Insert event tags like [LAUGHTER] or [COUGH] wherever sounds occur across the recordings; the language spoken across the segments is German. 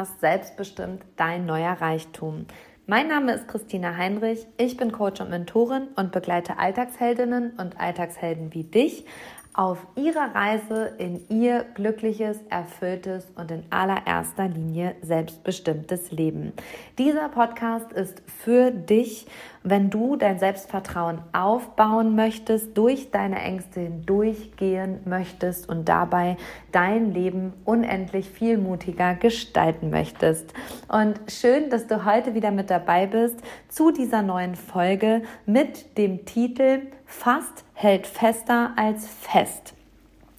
Podcast Selbstbestimmt dein neuer Reichtum. Mein Name ist Christina Heinrich, ich bin Coach und Mentorin und begleite Alltagsheldinnen und Alltagshelden wie dich auf ihrer Reise in ihr glückliches, erfülltes und in allererster Linie selbstbestimmtes Leben. Dieser Podcast ist für dich, wenn du dein Selbstvertrauen aufbauen möchtest, durch deine Ängste hindurchgehen möchtest und dabei dein Leben unendlich viel mutiger gestalten möchtest. Und schön, dass du heute wieder mit dabei bist zu dieser neuen Folge mit dem Titel Fast hält fester als fest.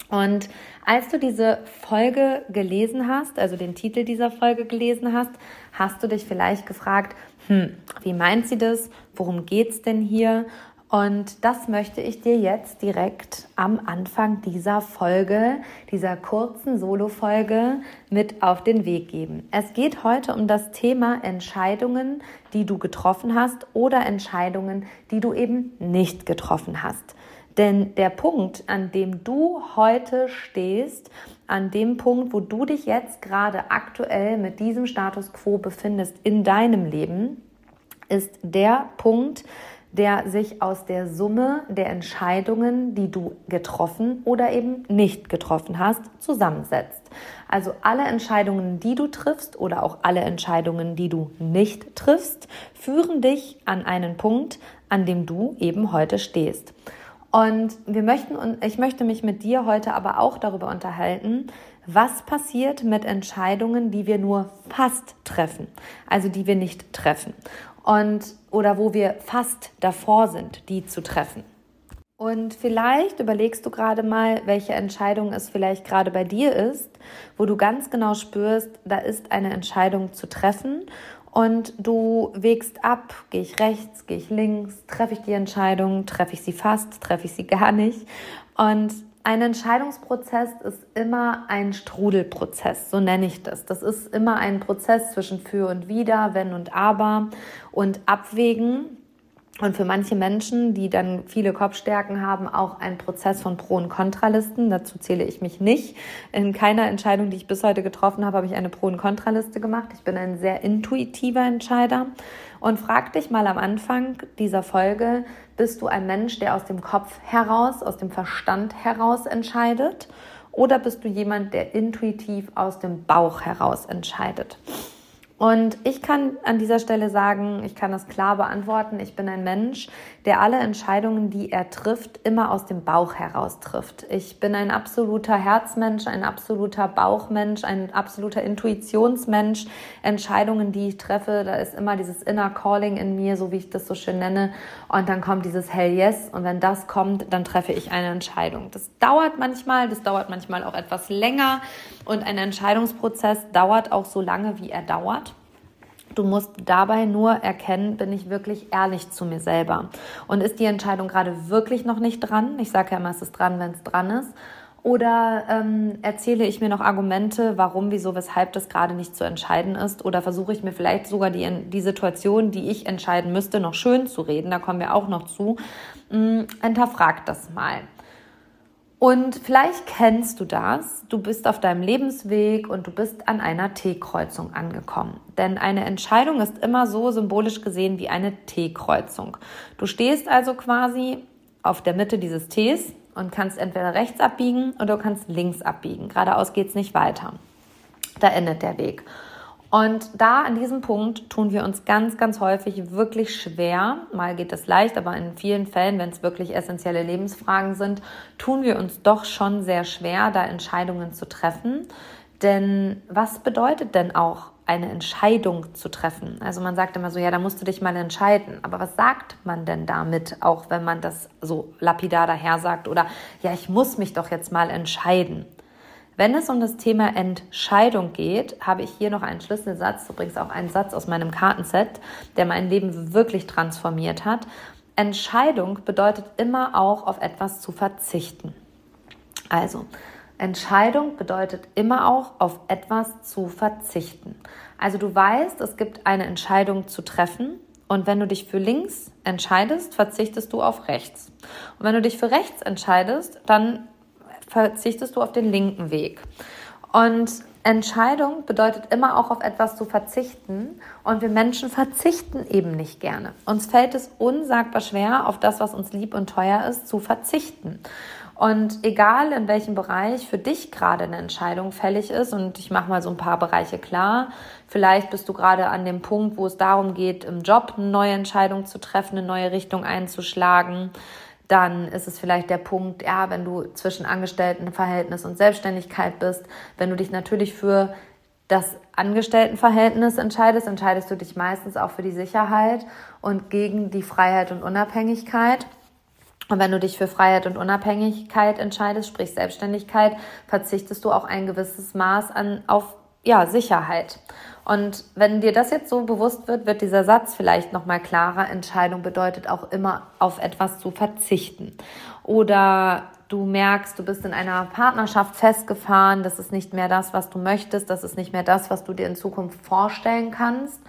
Und als du diese Folge gelesen hast, also den Titel dieser Folge gelesen hast, hast du dich vielleicht gefragt, hm, wie meint sie das? Worum geht's denn hier? Und das möchte ich dir jetzt direkt am Anfang dieser Folge, dieser kurzen Solo-Folge mit auf den Weg geben. Es geht heute um das Thema Entscheidungen, die du getroffen hast oder Entscheidungen, die du eben nicht getroffen hast. Denn der Punkt, an dem du heute stehst, an dem Punkt, wo du dich jetzt gerade aktuell mit diesem Status quo befindest in deinem Leben, ist der Punkt, der sich aus der Summe der Entscheidungen, die du getroffen oder eben nicht getroffen hast, zusammensetzt. Also alle Entscheidungen, die du triffst oder auch alle Entscheidungen, die du nicht triffst, führen dich an einen Punkt, an dem du eben heute stehst. Und wir möchten, und ich möchte mich mit dir heute aber auch darüber unterhalten, was passiert mit Entscheidungen, die wir nur fast treffen, also die wir nicht treffen und oder wo wir fast davor sind, die zu treffen. Und vielleicht überlegst du gerade mal, welche Entscheidung es vielleicht gerade bei dir ist, wo du ganz genau spürst, da ist eine Entscheidung zu treffen und du wägst ab, gehe ich rechts, gehe ich links, treffe ich die Entscheidung, treffe ich sie fast, treffe ich sie gar nicht. Und ein Entscheidungsprozess ist immer ein Strudelprozess, so nenne ich das. Das ist immer ein Prozess zwischen für und wider, wenn und aber und abwägen. Und für manche Menschen, die dann viele Kopfstärken haben, auch ein Prozess von Pro- und Kontralisten. Dazu zähle ich mich nicht. In keiner Entscheidung, die ich bis heute getroffen habe, habe ich eine Pro- und Kontraliste gemacht. Ich bin ein sehr intuitiver Entscheider. Und frag dich mal am Anfang dieser Folge, bist du ein Mensch, der aus dem Kopf heraus, aus dem Verstand heraus entscheidet? Oder bist du jemand, der intuitiv aus dem Bauch heraus entscheidet? Und ich kann an dieser Stelle sagen, ich kann das klar beantworten. Ich bin ein Mensch, der alle Entscheidungen, die er trifft, immer aus dem Bauch heraus trifft. Ich bin ein absoluter Herzmensch, ein absoluter Bauchmensch, ein absoluter Intuitionsmensch. Entscheidungen, die ich treffe, da ist immer dieses Inner Calling in mir, so wie ich das so schön nenne. Und dann kommt dieses Hell Yes. Und wenn das kommt, dann treffe ich eine Entscheidung. Das dauert manchmal, das dauert manchmal auch etwas länger. Und ein Entscheidungsprozess dauert auch so lange, wie er dauert. Du musst dabei nur erkennen, bin ich wirklich ehrlich zu mir selber. Und ist die Entscheidung gerade wirklich noch nicht dran? Ich sage ja immer, es ist dran, wenn es dran ist. Oder ähm, erzähle ich mir noch Argumente, warum, wieso, weshalb das gerade nicht zu entscheiden ist? Oder versuche ich mir vielleicht sogar die, die Situation, die ich entscheiden müsste, noch schön zu reden? Da kommen wir auch noch zu. Ähm, hinterfrag das mal. Und vielleicht kennst du das. Du bist auf deinem Lebensweg und du bist an einer T-Kreuzung angekommen. Denn eine Entscheidung ist immer so symbolisch gesehen wie eine T-Kreuzung. Du stehst also quasi auf der Mitte dieses Ts und kannst entweder rechts abbiegen oder du kannst links abbiegen. Geradeaus geht's nicht weiter. Da endet der Weg. Und da an diesem Punkt tun wir uns ganz, ganz häufig wirklich schwer. Mal geht es leicht, aber in vielen Fällen, wenn es wirklich essentielle Lebensfragen sind, tun wir uns doch schon sehr schwer, da Entscheidungen zu treffen. Denn was bedeutet denn auch eine Entscheidung zu treffen? Also man sagt immer so, ja, da musst du dich mal entscheiden. Aber was sagt man denn damit, auch wenn man das so lapidar daher sagt oder ja, ich muss mich doch jetzt mal entscheiden? Wenn es um das Thema Entscheidung geht, habe ich hier noch einen Schlüsselsatz, übrigens auch einen Satz aus meinem Kartenset, der mein Leben wirklich transformiert hat. Entscheidung bedeutet immer auch auf etwas zu verzichten. Also, Entscheidung bedeutet immer auch auf etwas zu verzichten. Also du weißt, es gibt eine Entscheidung zu treffen und wenn du dich für links entscheidest, verzichtest du auf rechts. Und wenn du dich für rechts entscheidest, dann verzichtest du auf den linken Weg. Und Entscheidung bedeutet immer auch auf etwas zu verzichten und wir Menschen verzichten eben nicht gerne. Uns fällt es unsagbar schwer, auf das, was uns lieb und teuer ist, zu verzichten. Und egal in welchem Bereich für dich gerade eine Entscheidung fällig ist, und ich mache mal so ein paar Bereiche klar, vielleicht bist du gerade an dem Punkt, wo es darum geht, im Job eine neue Entscheidung zu treffen, eine neue Richtung einzuschlagen dann ist es vielleicht der Punkt, ja, wenn du zwischen Angestelltenverhältnis und Selbstständigkeit bist, wenn du dich natürlich für das Angestelltenverhältnis entscheidest, entscheidest du dich meistens auch für die Sicherheit und gegen die Freiheit und Unabhängigkeit. Und wenn du dich für Freiheit und Unabhängigkeit entscheidest, sprich Selbstständigkeit, verzichtest du auch ein gewisses Maß an auf ja, Sicherheit. Und wenn dir das jetzt so bewusst wird, wird dieser Satz vielleicht noch mal klarer. Entscheidung bedeutet auch immer auf etwas zu verzichten. Oder du merkst, du bist in einer Partnerschaft festgefahren, das ist nicht mehr das, was du möchtest, das ist nicht mehr das, was du dir in Zukunft vorstellen kannst,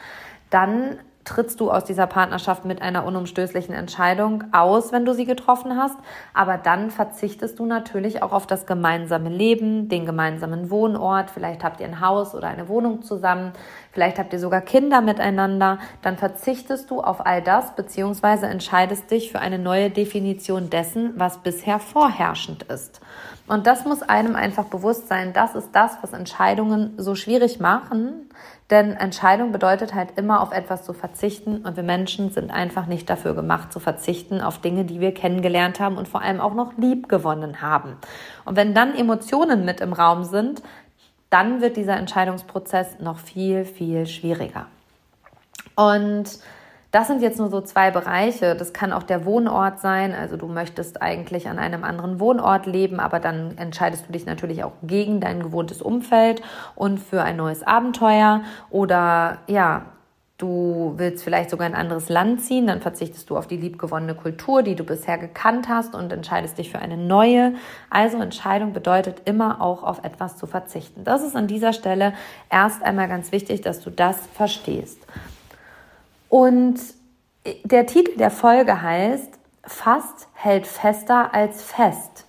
dann trittst du aus dieser Partnerschaft mit einer unumstößlichen Entscheidung aus, wenn du sie getroffen hast. Aber dann verzichtest du natürlich auch auf das gemeinsame Leben, den gemeinsamen Wohnort. Vielleicht habt ihr ein Haus oder eine Wohnung zusammen. Vielleicht habt ihr sogar Kinder miteinander. Dann verzichtest du auf all das beziehungsweise entscheidest dich für eine neue Definition dessen, was bisher vorherrschend ist. Und das muss einem einfach bewusst sein. Das ist das, was Entscheidungen so schwierig machen. Denn Entscheidung bedeutet halt immer auf etwas zu verzichten. Und wir Menschen sind einfach nicht dafür gemacht zu verzichten auf Dinge, die wir kennengelernt haben und vor allem auch noch lieb gewonnen haben. Und wenn dann Emotionen mit im Raum sind, dann wird dieser Entscheidungsprozess noch viel, viel schwieriger. Und das sind jetzt nur so zwei Bereiche. Das kann auch der Wohnort sein. Also du möchtest eigentlich an einem anderen Wohnort leben, aber dann entscheidest du dich natürlich auch gegen dein gewohntes Umfeld und für ein neues Abenteuer. Oder ja, du willst vielleicht sogar ein anderes Land ziehen, dann verzichtest du auf die liebgewonnene Kultur, die du bisher gekannt hast und entscheidest dich für eine neue. Also Entscheidung bedeutet immer auch auf etwas zu verzichten. Das ist an dieser Stelle erst einmal ganz wichtig, dass du das verstehst. Und der Titel der Folge heißt Fast hält fester als fest.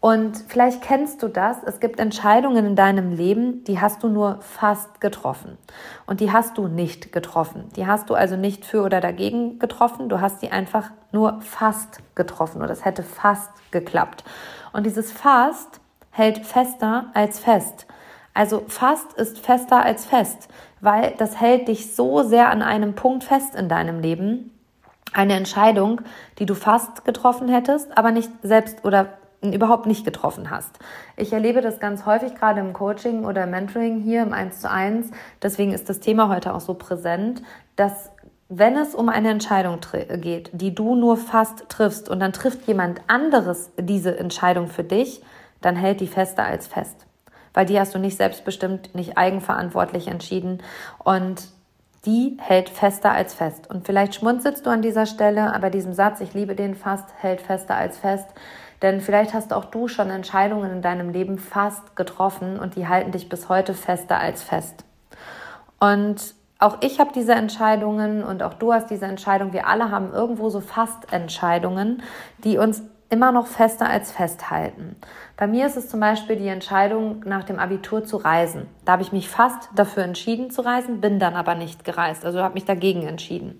Und vielleicht kennst du das. Es gibt Entscheidungen in deinem Leben, die hast du nur fast getroffen. Und die hast du nicht getroffen. Die hast du also nicht für oder dagegen getroffen. Du hast die einfach nur fast getroffen oder es hätte fast geklappt. Und dieses fast hält fester als fest. Also fast ist fester als fest weil das hält dich so sehr an einem Punkt fest in deinem Leben. Eine Entscheidung, die du fast getroffen hättest, aber nicht selbst oder überhaupt nicht getroffen hast. Ich erlebe das ganz häufig gerade im Coaching oder im Mentoring hier im 1 zu 1. Deswegen ist das Thema heute auch so präsent, dass wenn es um eine Entscheidung geht, die du nur fast triffst und dann trifft jemand anderes diese Entscheidung für dich, dann hält die fester als fest weil die hast du nicht selbstbestimmt, nicht eigenverantwortlich entschieden und die hält fester als fest. Und vielleicht schmunzelst du an dieser Stelle, aber diesem Satz, ich liebe den fast, hält fester als fest. Denn vielleicht hast auch du schon Entscheidungen in deinem Leben fast getroffen und die halten dich bis heute fester als fest. Und auch ich habe diese Entscheidungen und auch du hast diese Entscheidung. Wir alle haben irgendwo so fast Entscheidungen, die uns immer noch fester als festhalten. Bei mir ist es zum Beispiel die Entscheidung, nach dem Abitur zu reisen. Da habe ich mich fast dafür entschieden zu reisen, bin dann aber nicht gereist, also habe mich dagegen entschieden.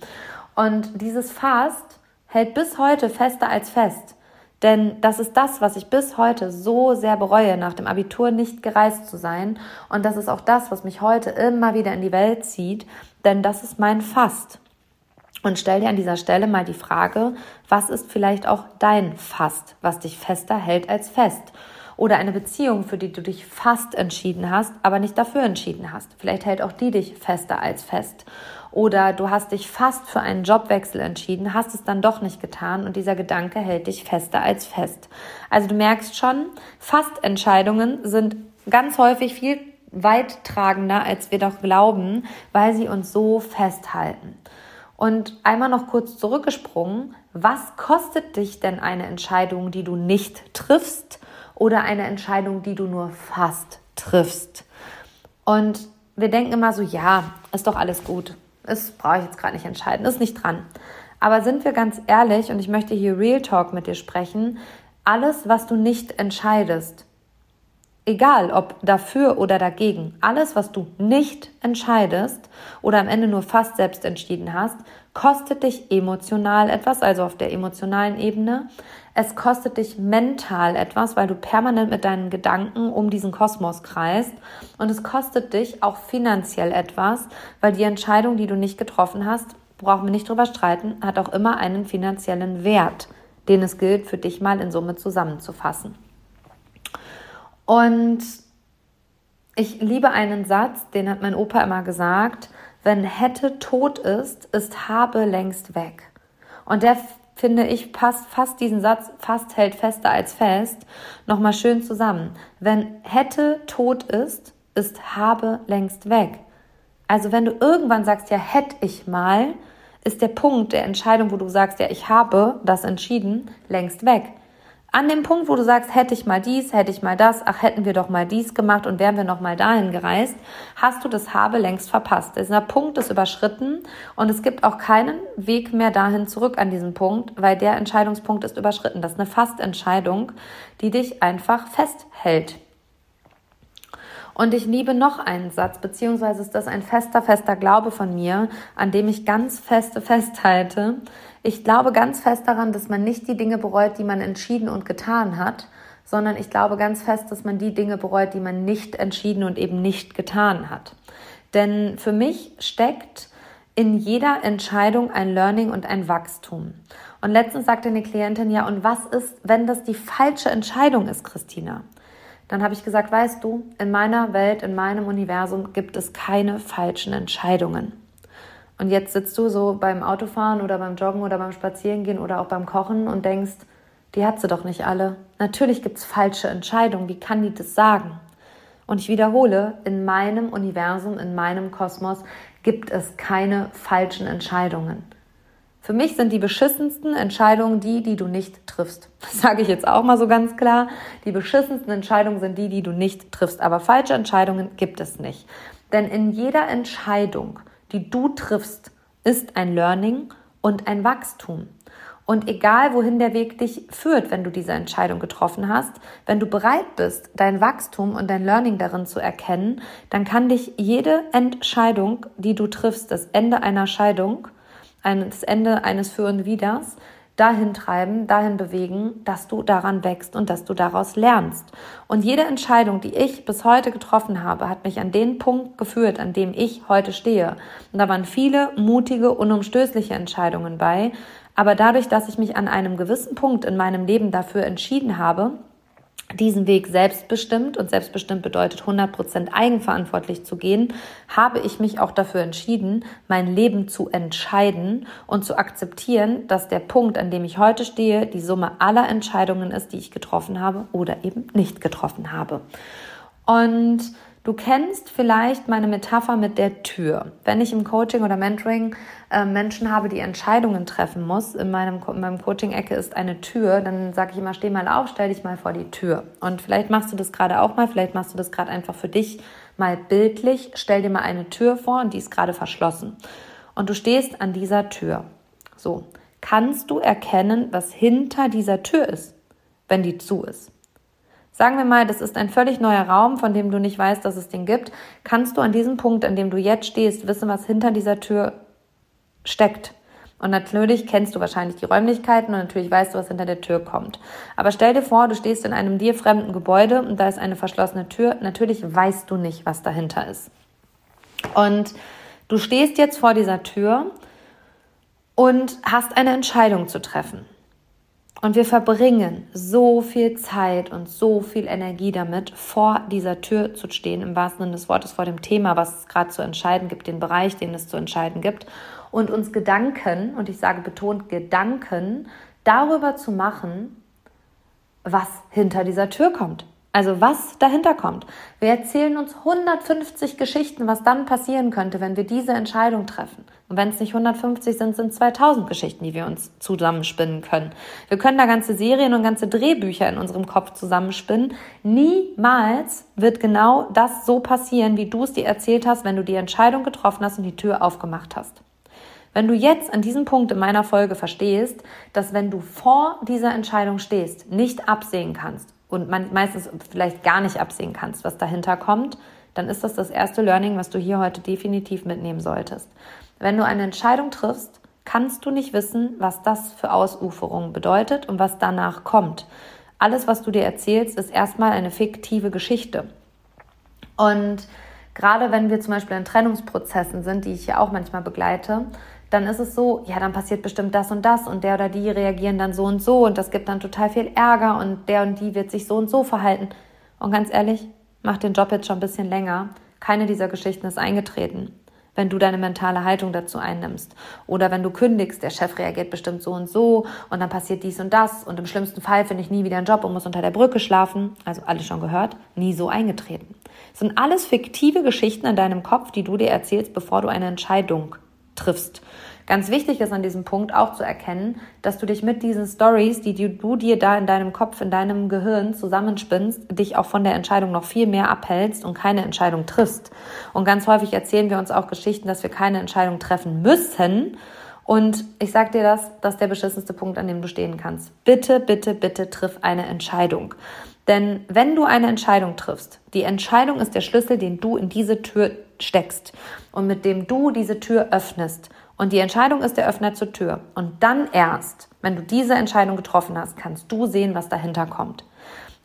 Und dieses Fast hält bis heute fester als fest. Denn das ist das, was ich bis heute so sehr bereue, nach dem Abitur nicht gereist zu sein. Und das ist auch das, was mich heute immer wieder in die Welt zieht. Denn das ist mein Fast. Und stell dir an dieser Stelle mal die Frage, was ist vielleicht auch dein Fast, was dich fester hält als fest? Oder eine Beziehung, für die du dich fast entschieden hast, aber nicht dafür entschieden hast. Vielleicht hält auch die dich fester als fest. Oder du hast dich fast für einen Jobwechsel entschieden, hast es dann doch nicht getan und dieser Gedanke hält dich fester als fest. Also du merkst schon, Fastentscheidungen sind ganz häufig viel weittragender, als wir doch glauben, weil sie uns so festhalten. Und einmal noch kurz zurückgesprungen, was kostet dich denn eine Entscheidung, die du nicht triffst oder eine Entscheidung, die du nur fast triffst? Und wir denken immer so, ja, ist doch alles gut. Das brauche ich jetzt gerade nicht entscheiden, ist nicht dran. Aber sind wir ganz ehrlich, und ich möchte hier Real Talk mit dir sprechen, alles, was du nicht entscheidest, egal ob dafür oder dagegen, alles, was du nicht entscheidest oder am Ende nur fast selbst entschieden hast, kostet dich emotional etwas, also auf der emotionalen Ebene. Es kostet dich mental etwas, weil du permanent mit deinen Gedanken um diesen Kosmos kreist. Und es kostet dich auch finanziell etwas, weil die Entscheidung, die du nicht getroffen hast, brauchen wir nicht drüber streiten, hat auch immer einen finanziellen Wert, den es gilt, für dich mal in Summe zusammenzufassen. Und ich liebe einen Satz, den hat mein Opa immer gesagt, wenn hätte tot ist, ist habe längst weg. Und der finde ich, passt fast diesen Satz, fast hält fester als fest, nochmal schön zusammen. Wenn hätte tot ist, ist habe längst weg. Also wenn du irgendwann sagst, ja, hätte ich mal, ist der Punkt der Entscheidung, wo du sagst, ja, ich habe das entschieden, längst weg. An dem Punkt, wo du sagst, hätte ich mal dies, hätte ich mal das, ach, hätten wir doch mal dies gemacht und wären wir noch mal dahin gereist, hast du das Habe längst verpasst. Dieser Punkt ist überschritten und es gibt auch keinen Weg mehr dahin zurück an diesen Punkt, weil der Entscheidungspunkt ist überschritten. Das ist eine Fastentscheidung, die dich einfach festhält. Und ich liebe noch einen Satz, beziehungsweise ist das ein fester, fester Glaube von mir, an dem ich ganz feste festhalte. Ich glaube ganz fest daran, dass man nicht die Dinge bereut, die man entschieden und getan hat, sondern ich glaube ganz fest, dass man die Dinge bereut, die man nicht entschieden und eben nicht getan hat. Denn für mich steckt in jeder Entscheidung ein Learning und ein Wachstum. Und letztens sagte eine Klientin, ja, und was ist, wenn das die falsche Entscheidung ist, Christina? Dann habe ich gesagt, weißt du, in meiner Welt, in meinem Universum gibt es keine falschen Entscheidungen. Und jetzt sitzt du so beim Autofahren oder beim Joggen oder beim Spazierengehen oder auch beim Kochen und denkst, die hat sie doch nicht alle. Natürlich gibt es falsche Entscheidungen. Wie kann die das sagen? Und ich wiederhole, in meinem Universum, in meinem Kosmos gibt es keine falschen Entscheidungen. Für mich sind die beschissensten Entscheidungen die, die du nicht triffst. Das sage ich jetzt auch mal so ganz klar. Die beschissensten Entscheidungen sind die, die du nicht triffst. Aber falsche Entscheidungen gibt es nicht. Denn in jeder Entscheidung die du triffst, ist ein Learning und ein Wachstum. Und egal, wohin der Weg dich führt, wenn du diese Entscheidung getroffen hast, wenn du bereit bist, dein Wachstum und dein Learning darin zu erkennen, dann kann dich jede Entscheidung, die du triffst, das Ende einer Scheidung, das Ende eines Für und Widers, dahin treiben, dahin bewegen, dass du daran wächst und dass du daraus lernst. Und jede Entscheidung, die ich bis heute getroffen habe, hat mich an den Punkt geführt, an dem ich heute stehe. Und da waren viele mutige, unumstößliche Entscheidungen bei. Aber dadurch, dass ich mich an einem gewissen Punkt in meinem Leben dafür entschieden habe, diesen Weg selbstbestimmt und selbstbestimmt bedeutet 100% eigenverantwortlich zu gehen, habe ich mich auch dafür entschieden, mein Leben zu entscheiden und zu akzeptieren, dass der Punkt, an dem ich heute stehe, die Summe aller Entscheidungen ist, die ich getroffen habe oder eben nicht getroffen habe. Und Du kennst vielleicht meine Metapher mit der Tür. Wenn ich im Coaching oder Mentoring äh, Menschen habe, die Entscheidungen treffen muss, in meinem, in meinem Coaching-Ecke ist eine Tür, dann sage ich immer, steh mal auf, stell dich mal vor die Tür. Und vielleicht machst du das gerade auch mal, vielleicht machst du das gerade einfach für dich mal bildlich. Stell dir mal eine Tür vor und die ist gerade verschlossen. Und du stehst an dieser Tür. So, kannst du erkennen, was hinter dieser Tür ist, wenn die zu ist? Sagen wir mal, das ist ein völlig neuer Raum, von dem du nicht weißt, dass es den gibt. Kannst du an diesem Punkt, an dem du jetzt stehst, wissen, was hinter dieser Tür steckt? Und natürlich kennst du wahrscheinlich die Räumlichkeiten und natürlich weißt du, was hinter der Tür kommt. Aber stell dir vor, du stehst in einem dir fremden Gebäude und da ist eine verschlossene Tür. Natürlich weißt du nicht, was dahinter ist. Und du stehst jetzt vor dieser Tür und hast eine Entscheidung zu treffen. Und wir verbringen so viel Zeit und so viel Energie damit, vor dieser Tür zu stehen, im wahrsten Sinne des Wortes, vor dem Thema, was es gerade zu entscheiden gibt, den Bereich, den es zu entscheiden gibt, und uns Gedanken, und ich sage betont Gedanken, darüber zu machen, was hinter dieser Tür kommt. Also was dahinter kommt. Wir erzählen uns 150 Geschichten, was dann passieren könnte, wenn wir diese Entscheidung treffen. Und wenn es nicht 150 sind, sind 2000 Geschichten, die wir uns zusammenspinnen können. Wir können da ganze Serien und ganze Drehbücher in unserem Kopf zusammenspinnen. Niemals wird genau das so passieren, wie du es dir erzählt hast, wenn du die Entscheidung getroffen hast und die Tür aufgemacht hast. Wenn du jetzt an diesem Punkt in meiner Folge verstehst, dass wenn du vor dieser Entscheidung stehst, nicht absehen kannst und meistens vielleicht gar nicht absehen kannst, was dahinter kommt, dann ist das das erste Learning, was du hier heute definitiv mitnehmen solltest. Wenn du eine Entscheidung triffst, kannst du nicht wissen, was das für Ausuferungen bedeutet und was danach kommt. Alles, was du dir erzählst, ist erstmal eine fiktive Geschichte. Und gerade wenn wir zum Beispiel in Trennungsprozessen sind, die ich ja auch manchmal begleite, dann ist es so, ja, dann passiert bestimmt das und das und der oder die reagieren dann so und so und das gibt dann total viel Ärger und der und die wird sich so und so verhalten. Und ganz ehrlich, mach den Job jetzt schon ein bisschen länger. Keine dieser Geschichten ist eingetreten wenn du deine mentale Haltung dazu einnimmst. Oder wenn du kündigst, der Chef reagiert bestimmt so und so und dann passiert dies und das und im schlimmsten Fall finde ich nie wieder einen Job und muss unter der Brücke schlafen. Also alles schon gehört, nie so eingetreten. Das sind alles fiktive Geschichten in deinem Kopf, die du dir erzählst, bevor du eine Entscheidung triffst. Ganz wichtig ist an diesem Punkt auch zu erkennen, dass du dich mit diesen Stories, die du dir da in deinem Kopf, in deinem Gehirn zusammenspinnst, dich auch von der Entscheidung noch viel mehr abhältst und keine Entscheidung triffst. Und ganz häufig erzählen wir uns auch Geschichten, dass wir keine Entscheidung treffen müssen. Und ich sag dir das, das ist der beschissenste Punkt, an dem du stehen kannst. Bitte, bitte, bitte triff eine Entscheidung. Denn wenn du eine Entscheidung triffst, die Entscheidung ist der Schlüssel, den du in diese Tür steckst und mit dem du diese Tür öffnest. Und die Entscheidung ist der Öffner zur Tür. Und dann erst, wenn du diese Entscheidung getroffen hast, kannst du sehen, was dahinter kommt.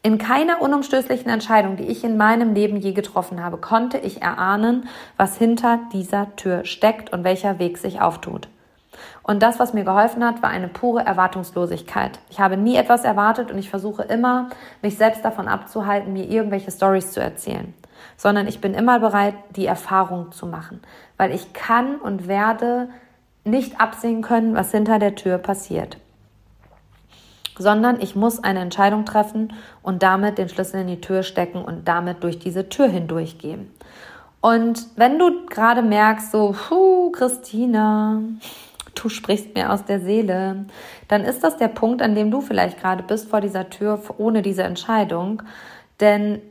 In keiner unumstößlichen Entscheidung, die ich in meinem Leben je getroffen habe, konnte ich erahnen, was hinter dieser Tür steckt und welcher Weg sich auftut. Und das, was mir geholfen hat, war eine pure Erwartungslosigkeit. Ich habe nie etwas erwartet und ich versuche immer, mich selbst davon abzuhalten, mir irgendwelche Stories zu erzählen. Sondern ich bin immer bereit, die Erfahrung zu machen. Weil ich kann und werde nicht absehen können, was hinter der Tür passiert. Sondern ich muss eine Entscheidung treffen und damit den Schlüssel in die Tür stecken und damit durch diese Tür hindurchgehen. Und wenn du gerade merkst, so, puh, Christina, du sprichst mir aus der Seele, dann ist das der Punkt, an dem du vielleicht gerade bist vor dieser Tür ohne diese Entscheidung. Denn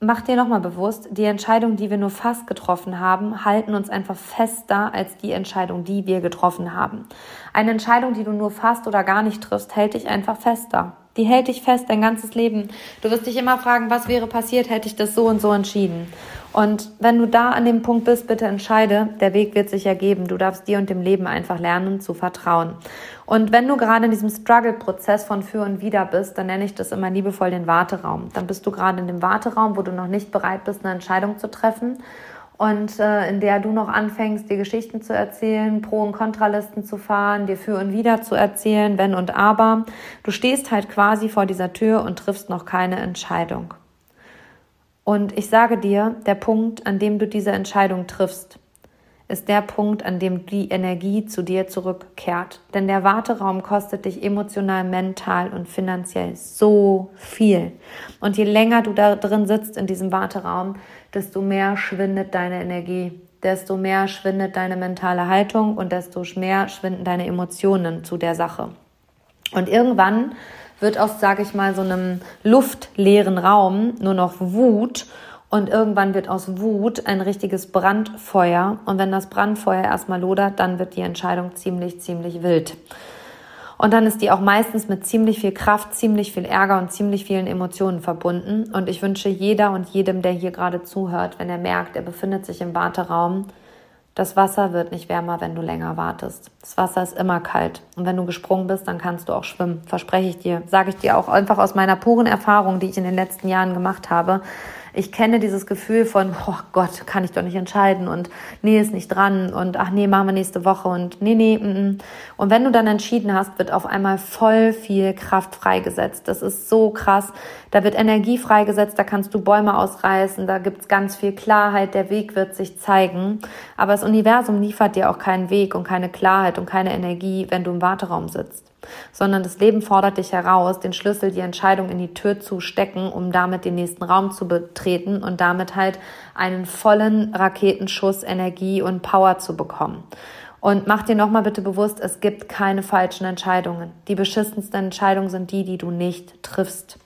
mach dir nochmal bewusst, die Entscheidung, die wir nur fast getroffen haben, halten uns einfach fester als die Entscheidung, die wir getroffen haben. Eine Entscheidung, die du nur fast oder gar nicht triffst, hält dich einfach fester. Die hält dich fest dein ganzes Leben. Du wirst dich immer fragen, was wäre passiert, hätte ich das so und so entschieden. Und wenn du da an dem Punkt bist, bitte entscheide, der Weg wird sich ergeben. Du darfst dir und dem Leben einfach lernen zu vertrauen. Und wenn du gerade in diesem Struggle-Prozess von für und wieder bist, dann nenne ich das immer liebevoll den Warteraum. Dann bist du gerade in dem Warteraum, wo du noch nicht bereit bist, eine Entscheidung zu treffen und äh, in der du noch anfängst, dir Geschichten zu erzählen, Pro- und Kontralisten zu fahren, dir für und wieder zu erzählen, wenn und aber. Du stehst halt quasi vor dieser Tür und triffst noch keine Entscheidung. Und ich sage dir, der Punkt, an dem du diese Entscheidung triffst, ist der Punkt, an dem die Energie zu dir zurückkehrt. Denn der Warteraum kostet dich emotional, mental und finanziell so viel. Und je länger du da drin sitzt in diesem Warteraum, desto mehr schwindet deine Energie, desto mehr schwindet deine mentale Haltung und desto mehr schwinden deine Emotionen zu der Sache. Und irgendwann wird aus, sage ich mal, so einem luftleeren Raum nur noch Wut und irgendwann wird aus Wut ein richtiges Brandfeuer. Und wenn das Brandfeuer erstmal lodert, dann wird die Entscheidung ziemlich, ziemlich wild. Und dann ist die auch meistens mit ziemlich viel Kraft, ziemlich viel Ärger und ziemlich vielen Emotionen verbunden. Und ich wünsche jeder und jedem, der hier gerade zuhört, wenn er merkt, er befindet sich im Warteraum, das Wasser wird nicht wärmer, wenn du länger wartest. Das Wasser ist immer kalt. Und wenn du gesprungen bist, dann kannst du auch schwimmen. Verspreche ich dir. Sage ich dir auch einfach aus meiner puren Erfahrung, die ich in den letzten Jahren gemacht habe. Ich kenne dieses Gefühl von, oh Gott, kann ich doch nicht entscheiden und nee, ist nicht dran und ach nee, machen wir nächste Woche und nee, nee. Mm, mm. Und wenn du dann entschieden hast, wird auf einmal voll viel Kraft freigesetzt. Das ist so krass. Da wird Energie freigesetzt, da kannst du Bäume ausreißen, da gibt's ganz viel Klarheit, der Weg wird sich zeigen. Aber das Universum liefert dir auch keinen Weg und keine Klarheit und keine Energie, wenn du im Warteraum sitzt sondern das Leben fordert dich heraus, den Schlüssel, die Entscheidung in die Tür zu stecken, um damit den nächsten Raum zu betreten und damit halt einen vollen Raketenschuss Energie und Power zu bekommen. Und mach dir nochmal bitte bewusst, es gibt keine falschen Entscheidungen. Die beschissensten Entscheidungen sind die, die du nicht triffst.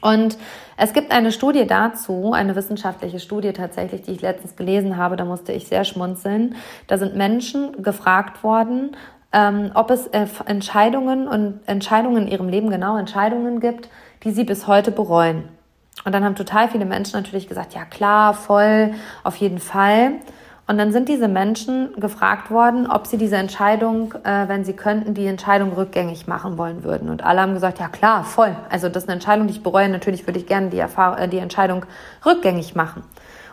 Und es gibt eine Studie dazu, eine wissenschaftliche Studie tatsächlich, die ich letztens gelesen habe, da musste ich sehr schmunzeln. Da sind Menschen gefragt worden, ähm, ob es äh, Entscheidungen und Entscheidungen in ihrem Leben, genau Entscheidungen gibt, die sie bis heute bereuen. Und dann haben total viele Menschen natürlich gesagt, ja klar, voll, auf jeden Fall. Und dann sind diese Menschen gefragt worden, ob sie diese Entscheidung, äh, wenn sie könnten, die Entscheidung rückgängig machen wollen würden. Und alle haben gesagt, ja klar, voll. Also das ist eine Entscheidung, die ich bereue. Natürlich würde ich gerne die, Erfahrung, äh, die Entscheidung rückgängig machen.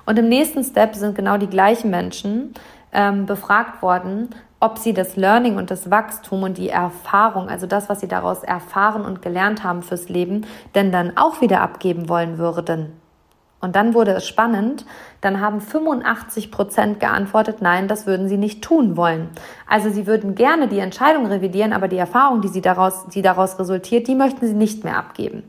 Und im nächsten Step sind genau die gleichen Menschen ähm, befragt worden, ob sie das Learning und das Wachstum und die Erfahrung, also das, was sie daraus erfahren und gelernt haben fürs Leben, denn dann auch wieder abgeben wollen würden. Und dann wurde es spannend. Dann haben 85 Prozent geantwortet, nein, das würden sie nicht tun wollen. Also sie würden gerne die Entscheidung revidieren, aber die Erfahrung, die sie daraus, die daraus resultiert, die möchten sie nicht mehr abgeben.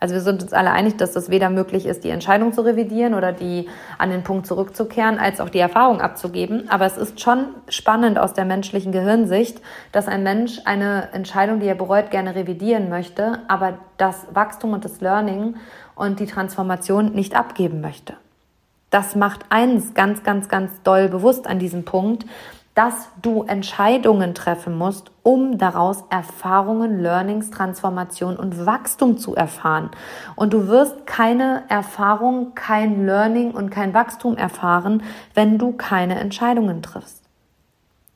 Also wir sind uns alle einig, dass das weder möglich ist, die Entscheidung zu revidieren oder die an den Punkt zurückzukehren, als auch die Erfahrung abzugeben. Aber es ist schon spannend aus der menschlichen Gehirnsicht, dass ein Mensch eine Entscheidung, die er bereut, gerne revidieren möchte, aber das Wachstum und das Learning und die Transformation nicht abgeben möchte. Das macht eins ganz, ganz, ganz doll bewusst an diesem Punkt, dass du Entscheidungen treffen musst, um daraus Erfahrungen, Learnings, Transformation und Wachstum zu erfahren. Und du wirst keine Erfahrung, kein Learning und kein Wachstum erfahren, wenn du keine Entscheidungen triffst.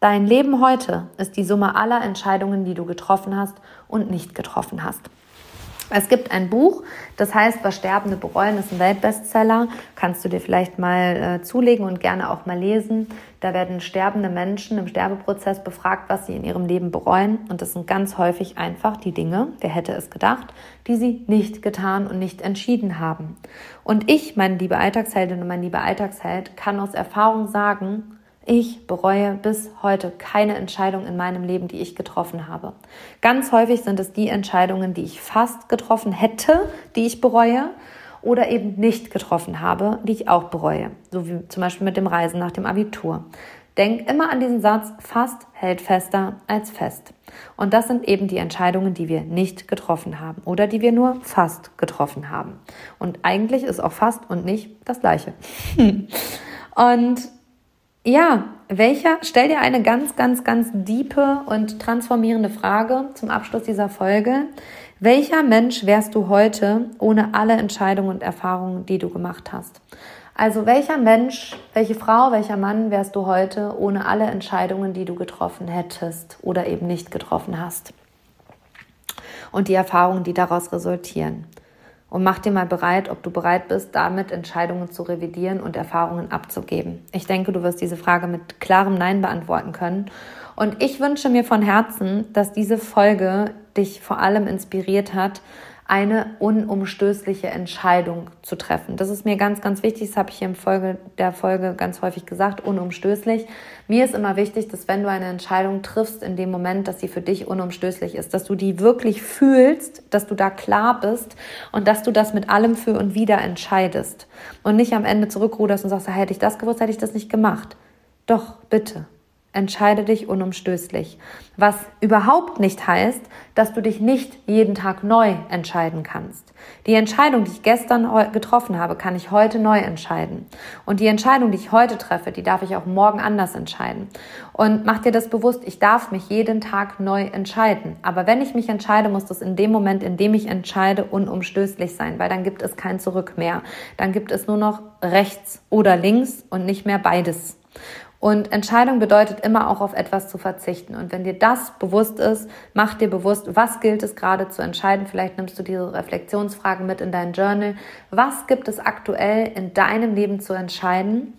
Dein Leben heute ist die Summe aller Entscheidungen, die du getroffen hast und nicht getroffen hast. Es gibt ein Buch, das heißt, was Sterbende bereuen, ist ein Weltbestseller. Kannst du dir vielleicht mal äh, zulegen und gerne auch mal lesen. Da werden sterbende Menschen im Sterbeprozess befragt, was sie in ihrem Leben bereuen. Und das sind ganz häufig einfach die Dinge, wer hätte es gedacht, die sie nicht getan und nicht entschieden haben. Und ich, meine liebe Alltagsheldin und mein lieber Alltagsheld, kann aus Erfahrung sagen, ich bereue bis heute keine Entscheidung in meinem Leben, die ich getroffen habe. Ganz häufig sind es die Entscheidungen, die ich fast getroffen hätte, die ich bereue oder eben nicht getroffen habe, die ich auch bereue. So wie zum Beispiel mit dem Reisen nach dem Abitur. Denk immer an diesen Satz, fast hält fester als fest. Und das sind eben die Entscheidungen, die wir nicht getroffen haben oder die wir nur fast getroffen haben. Und eigentlich ist auch fast und nicht das gleiche. [LAUGHS] und ja, welcher, stell dir eine ganz, ganz, ganz diepe und transformierende Frage zum Abschluss dieser Folge. Welcher Mensch wärst du heute ohne alle Entscheidungen und Erfahrungen, die du gemacht hast? Also welcher Mensch, welche Frau, welcher Mann wärst du heute ohne alle Entscheidungen, die du getroffen hättest oder eben nicht getroffen hast? Und die Erfahrungen, die daraus resultieren und mach dir mal bereit, ob du bereit bist, damit Entscheidungen zu revidieren und Erfahrungen abzugeben. Ich denke, du wirst diese Frage mit klarem Nein beantworten können. Und ich wünsche mir von Herzen, dass diese Folge dich vor allem inspiriert hat, eine unumstößliche Entscheidung zu treffen. Das ist mir ganz, ganz wichtig. Das habe ich hier im Folge der Folge ganz häufig gesagt. Unumstößlich. Mir ist immer wichtig, dass wenn du eine Entscheidung triffst, in dem Moment, dass sie für dich unumstößlich ist, dass du die wirklich fühlst, dass du da klar bist und dass du das mit allem für und wieder entscheidest und nicht am Ende zurückruderst und sagst, hätte ich das gewusst, hätte ich das nicht gemacht. Doch, bitte. Entscheide dich unumstößlich. Was überhaupt nicht heißt, dass du dich nicht jeden Tag neu entscheiden kannst. Die Entscheidung, die ich gestern getroffen habe, kann ich heute neu entscheiden. Und die Entscheidung, die ich heute treffe, die darf ich auch morgen anders entscheiden. Und mach dir das bewusst, ich darf mich jeden Tag neu entscheiden. Aber wenn ich mich entscheide, muss das in dem Moment, in dem ich entscheide, unumstößlich sein, weil dann gibt es kein Zurück mehr. Dann gibt es nur noch rechts oder links und nicht mehr beides. Und Entscheidung bedeutet immer auch auf etwas zu verzichten. Und wenn dir das bewusst ist, mach dir bewusst, was gilt es gerade zu entscheiden. Vielleicht nimmst du diese Reflexionsfragen mit in dein Journal. Was gibt es aktuell in deinem Leben zu entscheiden?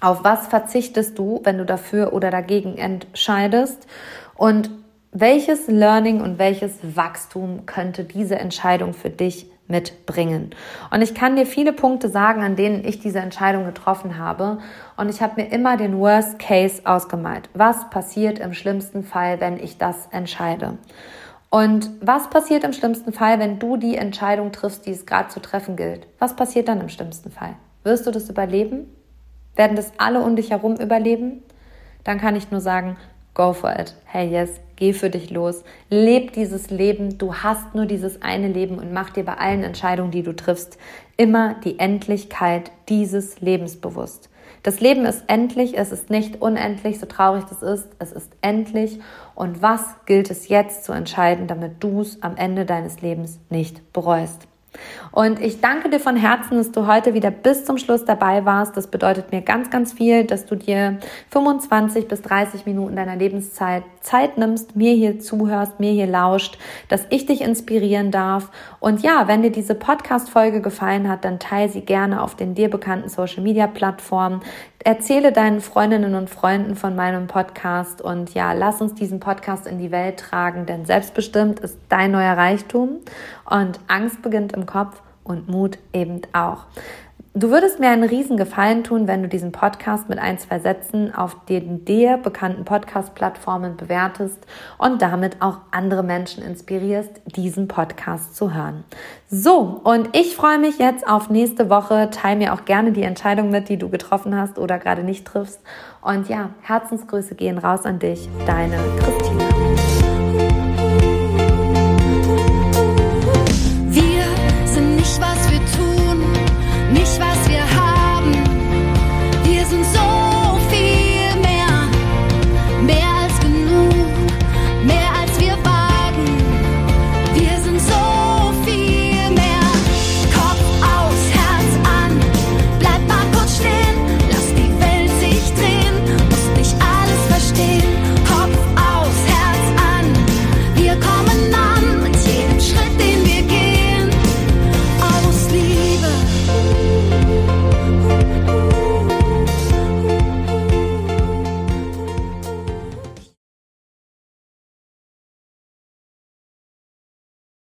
Auf was verzichtest du, wenn du dafür oder dagegen entscheidest? Und welches Learning und welches Wachstum könnte diese Entscheidung für dich mitbringen. Und ich kann dir viele Punkte sagen, an denen ich diese Entscheidung getroffen habe. Und ich habe mir immer den Worst Case ausgemalt. Was passiert im schlimmsten Fall, wenn ich das entscheide? Und was passiert im schlimmsten Fall, wenn du die Entscheidung triffst, die es gerade zu treffen gilt? Was passiert dann im schlimmsten Fall? Wirst du das überleben? Werden das alle um dich herum überleben? Dann kann ich nur sagen, go for it. Hey yes, geh für dich los. Leb dieses Leben. Du hast nur dieses eine Leben und mach dir bei allen Entscheidungen, die du triffst, immer die Endlichkeit dieses Lebens bewusst. Das Leben ist endlich, es ist nicht unendlich, so traurig das ist, es ist endlich. Und was gilt es jetzt zu entscheiden, damit du es am Ende deines Lebens nicht bereust? Und ich danke dir von Herzen, dass du heute wieder bis zum Schluss dabei warst. Das bedeutet mir ganz, ganz viel, dass du dir 25 bis 30 Minuten deiner Lebenszeit Zeit nimmst, mir hier zuhörst, mir hier lauscht, dass ich dich inspirieren darf. Und ja, wenn dir diese Podcast-Folge gefallen hat, dann teile sie gerne auf den dir bekannten Social-Media-Plattformen. Erzähle deinen Freundinnen und Freunden von meinem Podcast und ja, lass uns diesen Podcast in die Welt tragen, denn selbstbestimmt ist dein neuer Reichtum und Angst beginnt im Kopf und Mut eben auch. Du würdest mir einen riesen Gefallen tun, wenn du diesen Podcast mit ein, zwei Sätzen auf den dir bekannten Podcast-Plattformen bewertest und damit auch andere Menschen inspirierst, diesen Podcast zu hören. So, und ich freue mich jetzt auf nächste Woche. Teil mir auch gerne die Entscheidung mit, die du getroffen hast oder gerade nicht triffst. Und ja, Herzensgrüße gehen raus an dich, deine Christina.